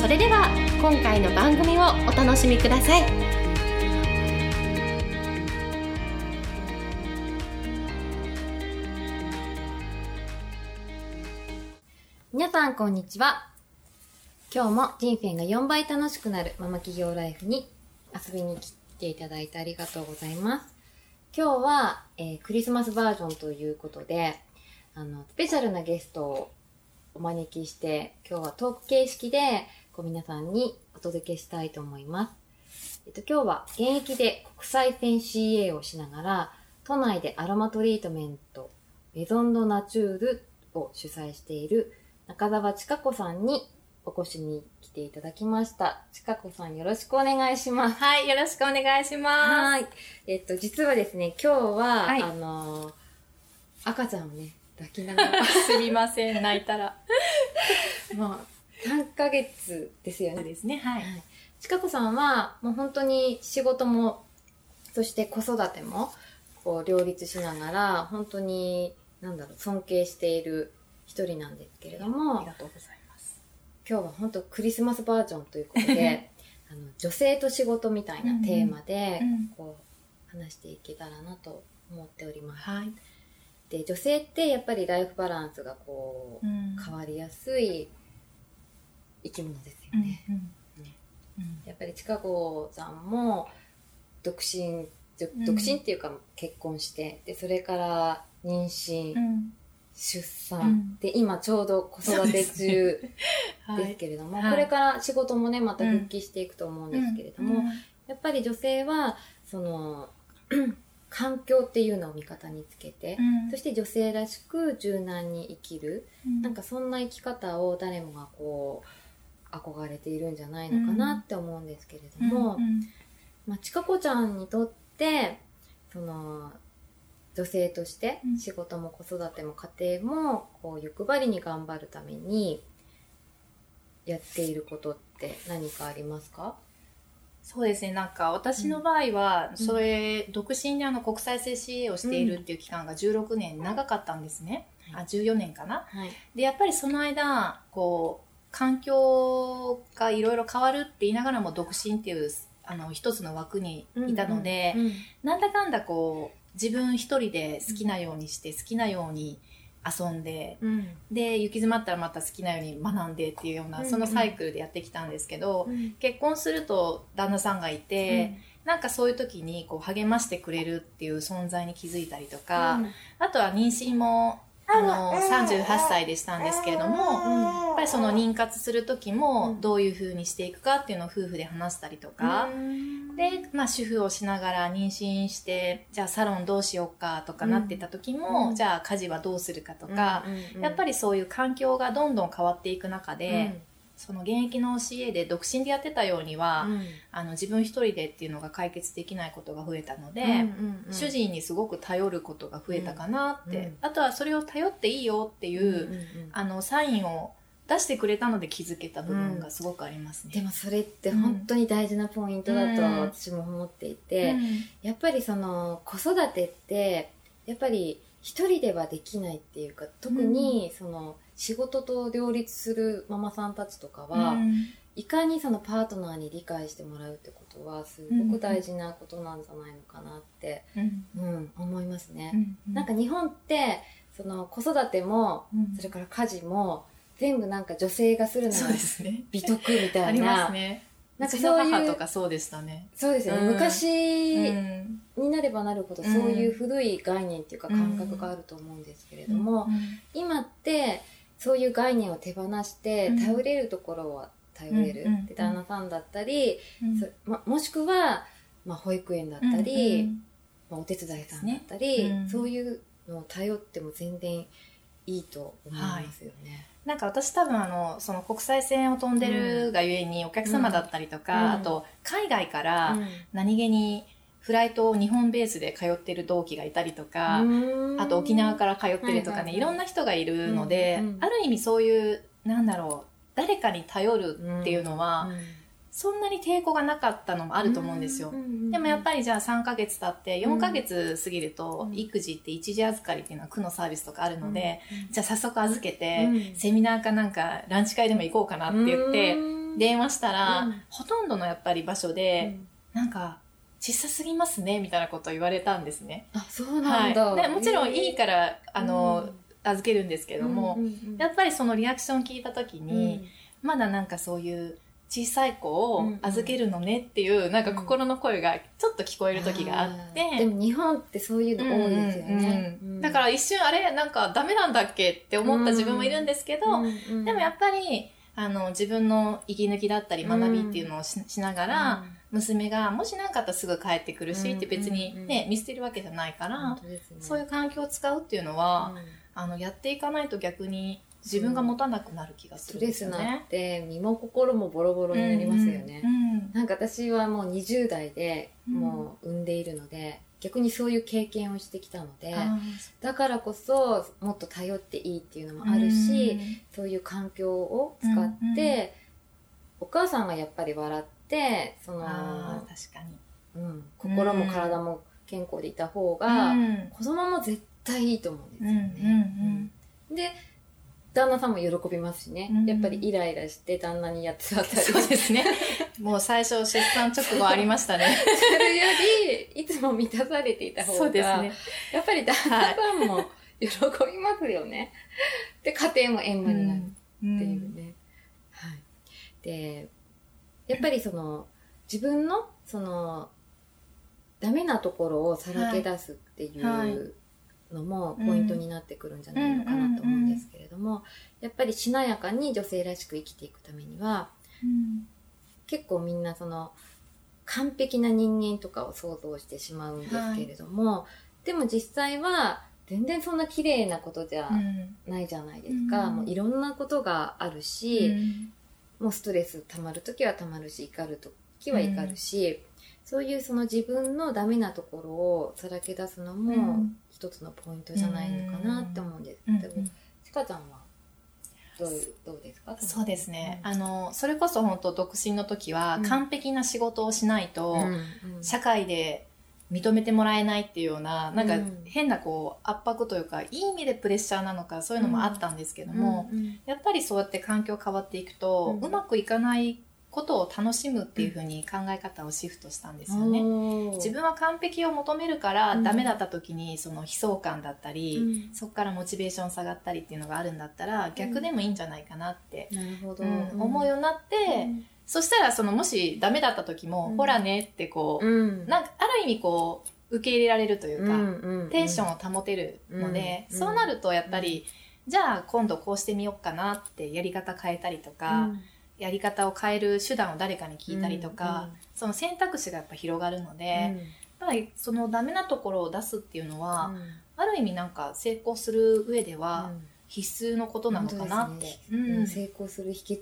それでは今回の番組をお楽しみください。皆さんこんにちは。今日も人生が4倍楽しくなるママ企業ライフに遊びに来ていただいてありがとうございます。今日は、えー、クリスマスバージョンということであの、スペシャルなゲストをお招きして、今日はトーク形式で、こう皆さんにお届けしたいと思います。えっと、今日は現役で国際線 CA をしながら、都内でアロマトリートメント、メゾンドナチュールを主催している中澤千佳子さんにお越しに来ていただきました。ちかこさんよろしくお願いします。はい、よろしくお願いします。はい。えっと、実はですね、今日は、はい、あの赤ちゃんをね、抱きながら。すみません、泣いたら。まあ、3ヶ月ですよね。ですね、はい。ちかこさんは、もう本当に仕事も、そして子育ても、こう、両立しながら、本当に、なんだろう、尊敬している一人なんですけれども、ありがとうございます。今日は本当クリスマスバージョンということで、あの女性と仕事みたいなテーマで、こう、話していけたらなと思っております。はい。で女性ってやっぱりライフバランスがこう、うん、変わりやすい生き物ですよね。やっぱり近子さんも独身独身っていうか結婚してでそれから妊娠、出産、で今ちょうど子育て中 ですけれども、はい、これから仕事もねまた復帰していくと思うんですけれども、やっぱり女性はその 環境っていうのを味方につけて、うん、そして女性らしく柔軟に生きる、うん、なんかそんな生き方を誰もがこう憧れているんじゃないのかなって思うんですけれども、うん、まあ、ちかこちゃんにとってその女性として仕事も子育ても家庭もこう欲張りに頑張るためにやっていることって何かありますか？そうですね。なんか私の場合は、それ、うん、独身であの国際性 CA をしているっていう期間が16年長かったんですね。うん、あ、14年かな。はい、で、やっぱりその間、こう、環境がいろいろ変わるって言いながらも独身っていう、あの、一つの枠にいたので、うんうんうん、なんだかんだこう、自分一人で好きなようにして、好きなように、遊んで、うん、で行き詰まったらまた好きなように学んでっていうような、うんうん、そのサイクルでやってきたんですけど、うん、結婚すると旦那さんがいて、うん、なんかそういう時にこう励ましてくれるっていう存在に気づいたりとか、あとは妊娠もあの、38歳でしたんですけれども、やっぱりその妊活する時もどういう風にしていくかっていうのを夫婦で話したりとか、で、まあ主婦をしながら妊娠して、じゃあサロンどうしようかとかなってた時も、じゃあ家事はどうするかとか、やっぱりそういう環境がどんどん変わっていく中で、その現役の CA で独身でやってたようには、うん、あの自分一人でっていうのが解決できないことが増えたので、うんうんうん、主人にすごく頼ることが増えたかなって、うん。うん、あとはそれを頼っていいよっていう、うんうんうん、あのサインを出してくれたので気づけた部分がすごくありますね、でもそれって本当に大事なポイントだと私も思っていて、やっぱりその子育てってやっぱり一人ではできないっていうか特にその、仕事と両立するママさんたちとかは、うん、いかにそのパートナーに理解してもらうってことはすごく大事なことなんじゃないのかなって、うん、うん、思いますね、うんうん、なんか日本ってその子育ても、それから家事も全部なんか女性がするのが美徳みたいな、ありますね。なんかそういう。母とかそうでしたね。そうですよね。うん、昔になればなるほど、そういう古い概念っていうか感覚があると思うんですけれども、今って、そういう概念を手放して頼れるところは頼れる、うん、で旦那さんだったり、うん。ま、もしくは、まあ、保育園だったり、まあ、お手伝いさんだったり、ね、そういうのを頼っても全然いいと思いますよね。なんか私多分あのその国際線を飛んでるがゆえにお客様だったりとか、うん、あと海外から何気にフライトを日本ベースで通ってる同期がいたりとか、あと沖縄から通ってるとかね、いろんな人がいるので、ある意味そういうなんだろう誰かに頼るっていうのは、そんなに抵抗がなかったのもあると思うんですよ。でもやっぱりじゃあ3ヶ月経って4ヶ月過ぎると育児って一時預かりっていうのは区のサービスとかあるので、じゃあ早速預けて、セミナーかなんかランチ会でも行こうかなって言って電話したら、ほとんどのやっぱり場所で、なんか小さすぎますねみたいなことを言われたんですね。あそうなんだ、はい、でもちろんいいから、あの、預けるんですけども、やっぱりそのリアクション聞いた時に、まだなんかそういう小さい子を預けるのねっていう、うんうん、なんか心の声がちょっと聞こえる時があって、でも日本ってそういうの多いですよね、うんうんうん、だから一瞬あれなんかダメなんだっけって思った自分もいるんですけど、うんうん、でもやっぱりあの自分の息抜きだったり学びっていうのをし,、しながら、娘がもし何かあったらすぐ帰ってくるし、って別にね見捨てるわけじゃないから、ね、そういう環境を使うっていうのは、あのやっていかないと逆に自分が持たなくなる気がするんですよね。ストレスなって身も心もボロボロになりますよね。なんか私はもう20代でもう産んでいるので、うん、逆にそういう経験をしてきたので、だからこそもっと頼っていいっていうのもあるし、そういう環境を使って、お母さんがやっぱり笑ってその確かに、うん、心も体も健康でいた方が、子供も絶対いいと思うんですよね。で旦那さんも喜びますしね、うん、やっぱりイライラして旦那にやってたったりそうですね。もう最初出産直後ありましたね。それよりいつも満たされていた方がそうですね。やっぱり旦那さんも喜びますよね、で家庭も円満になるっていうね、はい、でやっぱりその自分のそのダメなところをさらけ出すっていう、のもポイントになってくるんじゃないのかなと思うんですけれども、やっぱりしなやかに女性らしく生きていくためには、うん、結構みんなその完璧な人間とかを想像してしまうんですけれども、はい、でも実際は全然そんな綺麗なことじゃないじゃないですか、うん、もういろんなことがあるし、うん、もうストレス溜まる時は溜まるし怒る時は怒るし、そういうその自分のダメなところをさらけ出すのも一つのポイントじゃないのかなって思うんです。けど、ちかちゃんはどうどうですか？そうですね、うん、あのそれこそ本当独身の時は完璧な仕事をしないと、社会で認めてもらえないっていうようななんか変なこう圧迫というかいい意味でプレッシャーなのかそういうのもあったんですけども、やっぱりそうやって環境変わっていくと、うまくいかないことを楽しむっていうふうに考え方をシフトしたんですよね。自分は完璧を求めるからダメだった時にその悲壮感だったり、うん、そこからモチベーション下がったりっていうのがあるんだったら逆でもいいんじゃないかなって、うん、思うようになって、そしたらそのもしダメだった時も、ほらねってこう、なんかある意味こう受け入れられるというか、テンションを保てるので、そうなるとやっぱり、じゃあ今度こうしてみようかなってやり方変えたりとか、やり方を変える手段を誰かに聞いたりとか、うん、その選択肢がやっぱ広がるので、うん、やっぱりそのダメなところを出すっていうのは、うん、ある意味なんか成功する上では必須のことなのかなって、ね、成功する秘訣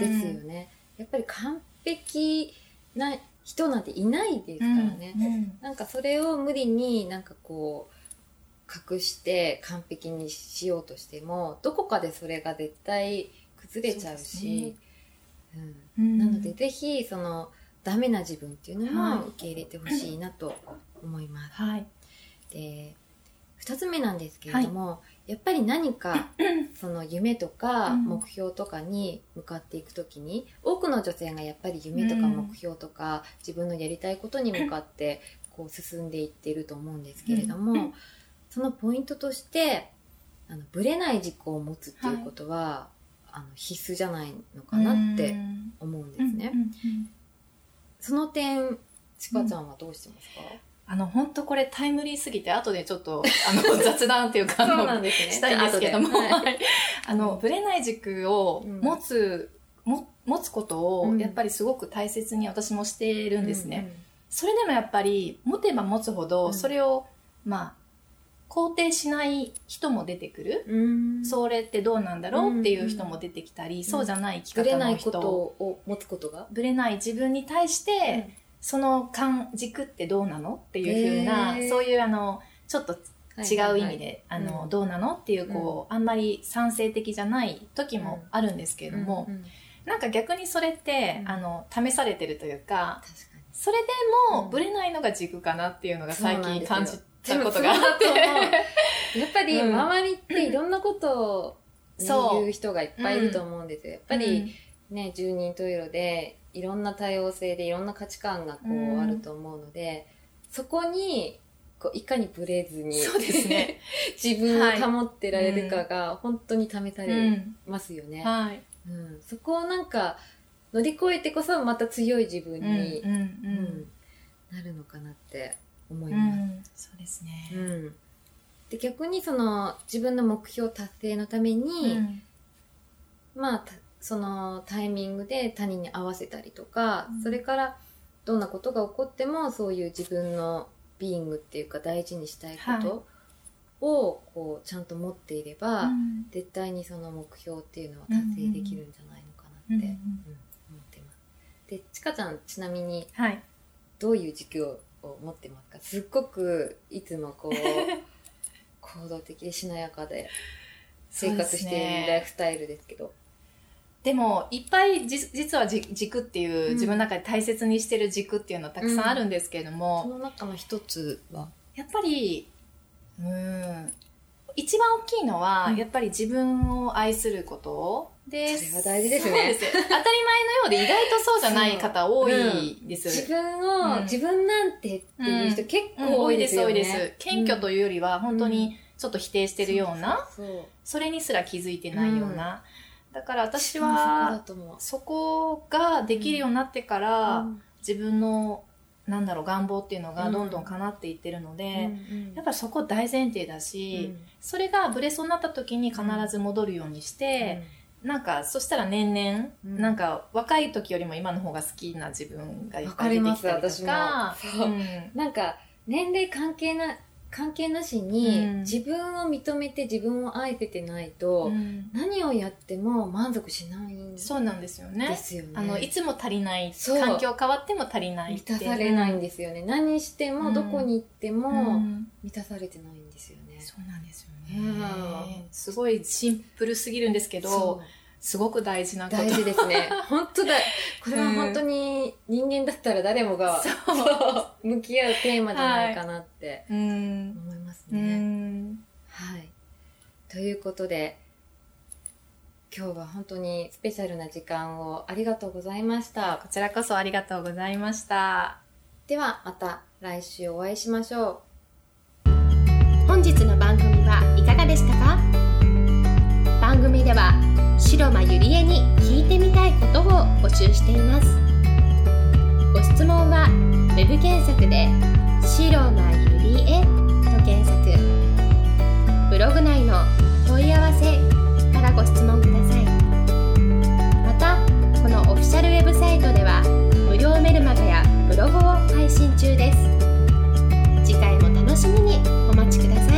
ですよね、やっぱり完璧な人なんていないですからね、なんかそれを無理になんかこう隠して完璧にしようとしてもどこかでそれが絶対崩れちゃうし。うん、なのでぜひそのダメな自分っていうのも受け入れてほしいなと思います。はい、で2つ目なんですけれども、はい、やっぱり何か その夢とか目標とかに向かっていく時に、多くの女性がやっぱり夢とか目標とか、自分のやりたいことに向かってこう進んでいってると思うんですけれども、そのポイントとしてあのブレない軸を持つっていうことは、あの必須じゃないのかなって思うんですね。その点ちかちゃんはどうしてますか、あの、本当これタイムリーすぎて、後でちょっと、あの、雑談っていうか、そうなんですね。したいんですけども、はい、あの、ぶれない軸を持つ、うん、も持つことを、やっぱりすごく大切に私もしているんですね。うんうん、それでもやっぱり、持てば持つほど、それを、まあ、肯定しない人も出てくる。それってどうなんだろうっていう人も出てきたり、そうじゃない生き方の人。ぶれないことを持つことが？ぶれない自分に対して、その感軸ってどうなのっていうふうな、そういうあの、ちょっと違う意味で、あの、どうなのっていう、こう、あんまり賛成的じゃない時もあるんですけれども、なんか逆にそれって、あの、試されてるというか、それでも、ぶれないのが軸かなっていうのが最近感じたことがあって。やっぱり 周りっていろんなことを、言う人がいっぱいいると思うんですよ。やっぱりね、十人十色で、いろんな多様性でいろんな価値観がこうあると思うので、そこに、こういかにブレずにそうですね。自分を保ってられるかが本当に試されますよね。はい、うん、そこをなんか乗り越えてこそまた強い自分に、うん、うん、なるのかなって思います。そうですね、うん、で逆にその自分の目標達成のために、まあそのタイミングで他人に合わせたりとか、それからどんなことが起こってもそういう自分のビーングっていうか大事にしたいことをこうちゃんと持っていれば、絶対にその目標っていうのは達成できるんじゃないのかなって、思ってます。でちかちゃんちなみに、どういう軸を持ってますか？すっごくいつもこう 行動的でしなやかで生活しているライフスタイルですけど。でも、いっぱいじ実は軸っていう、うん、自分の中で大切にしてる軸っていうのはたくさんあるんですけれども、うん、その中の一つは？やっぱり、うん、一番大きいのは、うん、やっぱり自分を愛することで、それは大事ですね。す。当たり前のようで意外とそうじゃない方多いです。自分を、自分なんてっていう人結構多いですよね。多いです、多いです。謙虚というよりは、本当にちょっと否定してるような、それにすら気づいてないような、だから私はそこができるようになってから、自分のなんだろう願望っていうのがどんどん叶っていってるので、やっぱそこ大前提だし、それがブレそうになった時に必ず戻るようにして、なんかそしたら年々、なんか若い時よりも今の方が好きな自分がいっぱい出てきたりとか、そう、なんか年齢関係な関係なしに、自分を認めて自分を愛せてないと、何をやっても満足しないんそうなんですよね。ですよね。あの、いつも足りない。環境変わっても足りない満たされないんですよね。何しても、どこに行っても、満たされてないんですよね。そうなんですよね。すごいシンプルすぎるんですけど、すごく大事なこと。大事ですね。本当だ。これは本当に人間だったら誰もが、そう向き合うテーマじゃないかなって思いますね。はい。ということで、今日は本当にスペシャルな時間をありがとうございました。こちらこそありがとうございました。ではまた来週お会いしましょう。本日の番組はいかが白間ゆりえに聞いてみたいことを募集しています。ご質問は web 検索で「白間ゆりえ」と検索。ブログ内の「問い合わせ」からご質問ください。またこのオフィシャルウェブサイトでは無料メルマガやブログを配信中です。次回も楽しみにお待ちください。